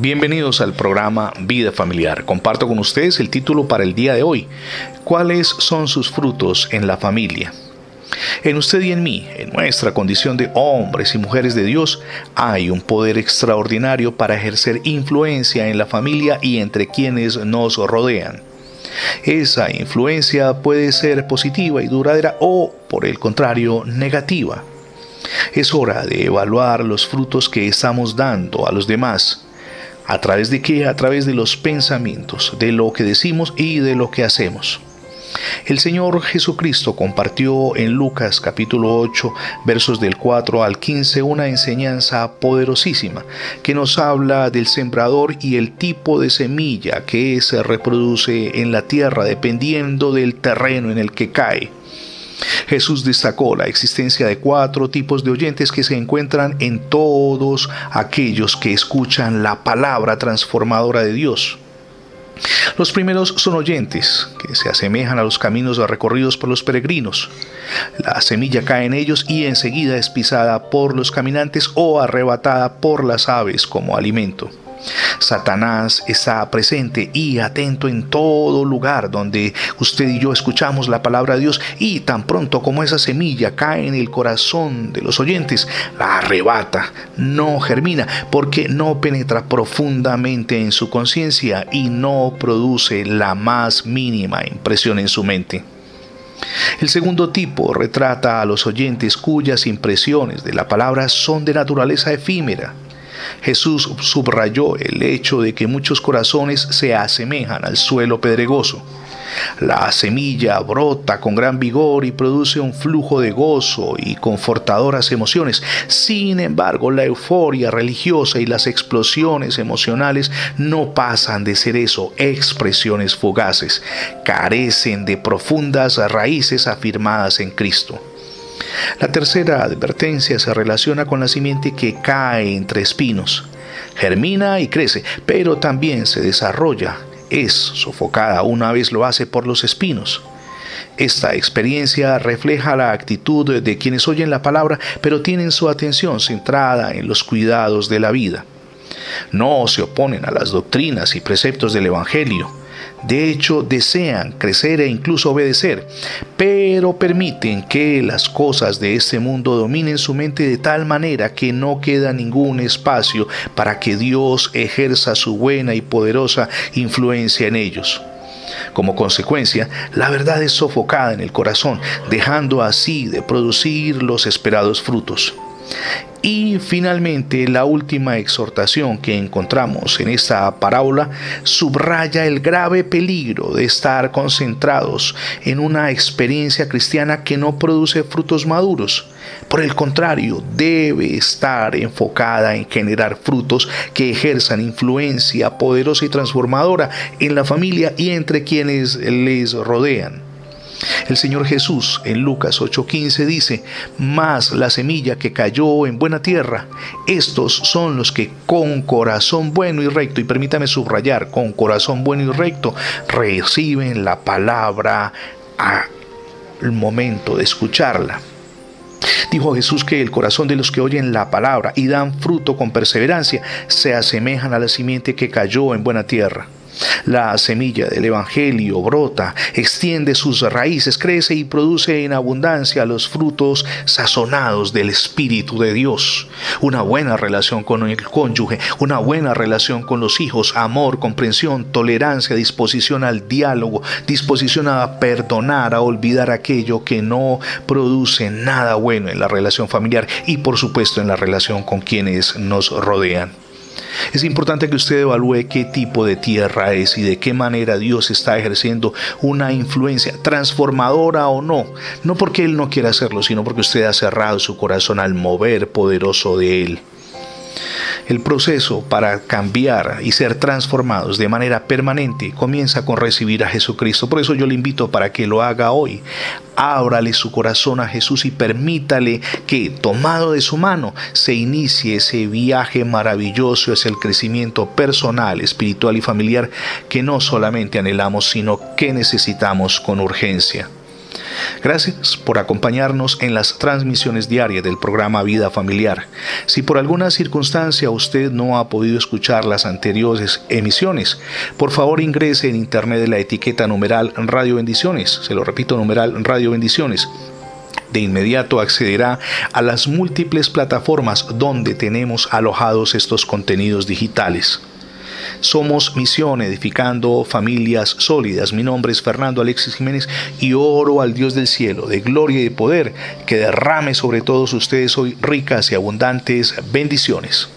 Bienvenidos al programa Vida Familiar. Comparto con ustedes el título para el día de hoy. ¿Cuáles son sus frutos en la familia? En usted y en mí, en nuestra condición de hombres y mujeres de Dios, hay un poder extraordinario para ejercer influencia en la familia y entre quienes nos rodean. Esa influencia puede ser positiva y duradera o, por el contrario, negativa. Es hora de evaluar los frutos que estamos dando a los demás ¿A través de qué? A través de los pensamientos, de lo que decimos y de lo que hacemos. El Señor Jesucristo compartió en Lucas capítulo 8 versos del 4 al 15 una enseñanza poderosísima que nos habla del sembrador y el tipo de semilla que se reproduce en la tierra dependiendo del terreno en el que cae. Jesús destacó la existencia de cuatro tipos de oyentes que se encuentran en todos aquellos que escuchan la palabra transformadora de Dios. Los primeros son oyentes, que se asemejan a los caminos recorridos por los peregrinos. La semilla cae en ellos y enseguida es pisada por los caminantes o arrebatada por las aves como alimento. Satanás está presente y atento en todo lugar donde usted y yo escuchamos la palabra de Dios y tan pronto como esa semilla cae en el corazón de los oyentes, la arrebata, no germina porque no penetra profundamente en su conciencia y no produce la más mínima impresión en su mente. El segundo tipo retrata a los oyentes cuyas impresiones de la palabra son de naturaleza efímera Jesús subrayó el hecho de que muchos corazones se asemejan al suelo pedregoso. La semilla brota con gran vigor y produce un flujo de gozo y confortadoras emociones. Sin embargo, la euforia religiosa y las explosiones emocionales no pasan de ser eso, expresiones fugaces. Carecen de profundas raíces afirmadas en Cristo. La tercera advertencia se relaciona con la simiente que cae entre espinos. Germina y crece, pero también se desarrolla. Es sofocada una vez lo hace por los espinos. Esta experiencia refleja la actitud de quienes oyen la palabra, pero tienen su atención centrada en los cuidados de la vida. No se oponen a las doctrinas y preceptos del Evangelio de hecho, desean crecer e incluso obedecer, pero permiten que las cosas de este mundo dominen su mente de tal manera que no queda ningún espacio para que Dios ejerza su buena y poderosa influencia en ellos. Como consecuencia, la verdad es sofocada en el corazón, dejando así de producir los esperados frutos. Y finalmente la última exhortación que encontramos en esta parábola subraya el grave peligro de estar concentrados en una experiencia cristiana que no produce frutos maduros. Por el contrario, debe estar enfocada en generar frutos que ejerzan influencia poderosa y transformadora en la familia y entre quienes les rodean. El Señor Jesús en Lucas 8:15 dice, más la semilla que cayó en buena tierra, estos son los que con corazón bueno y recto, y permítame subrayar, con corazón bueno y recto, reciben la palabra al momento de escucharla. Dijo Jesús que el corazón de los que oyen la palabra y dan fruto con perseverancia se asemejan a la simiente que cayó en buena tierra. La semilla del Evangelio brota, extiende sus raíces, crece y produce en abundancia los frutos sazonados del Espíritu de Dios. Una buena relación con el cónyuge, una buena relación con los hijos, amor, comprensión, tolerancia, disposición al diálogo, disposición a perdonar, a olvidar aquello que no produce nada bueno en la relación familiar y por supuesto en la relación con quienes nos rodean. Es importante que usted evalúe qué tipo de tierra es y de qué manera Dios está ejerciendo una influencia transformadora o no. No porque Él no quiera hacerlo, sino porque usted ha cerrado su corazón al mover poderoso de Él. El proceso para cambiar y ser transformados de manera permanente comienza con recibir a Jesucristo. Por eso yo le invito para que lo haga hoy. Ábrale su corazón a Jesús y permítale que, tomado de su mano, se inicie ese viaje maravilloso es el crecimiento personal, espiritual y familiar que no solamente anhelamos, sino que necesitamos con urgencia. Gracias por acompañarnos en las transmisiones diarias del programa Vida Familiar. Si por alguna circunstancia usted no ha podido escuchar las anteriores emisiones, por favor ingrese en internet de la etiqueta numeral Radio Bendiciones. Se lo repito, numeral Radio Bendiciones de inmediato accederá a las múltiples plataformas donde tenemos alojados estos contenidos digitales. Somos Misión Edificando Familias Sólidas. Mi nombre es Fernando Alexis Jiménez y oro al Dios del cielo, de gloria y de poder, que derrame sobre todos ustedes hoy ricas y abundantes bendiciones.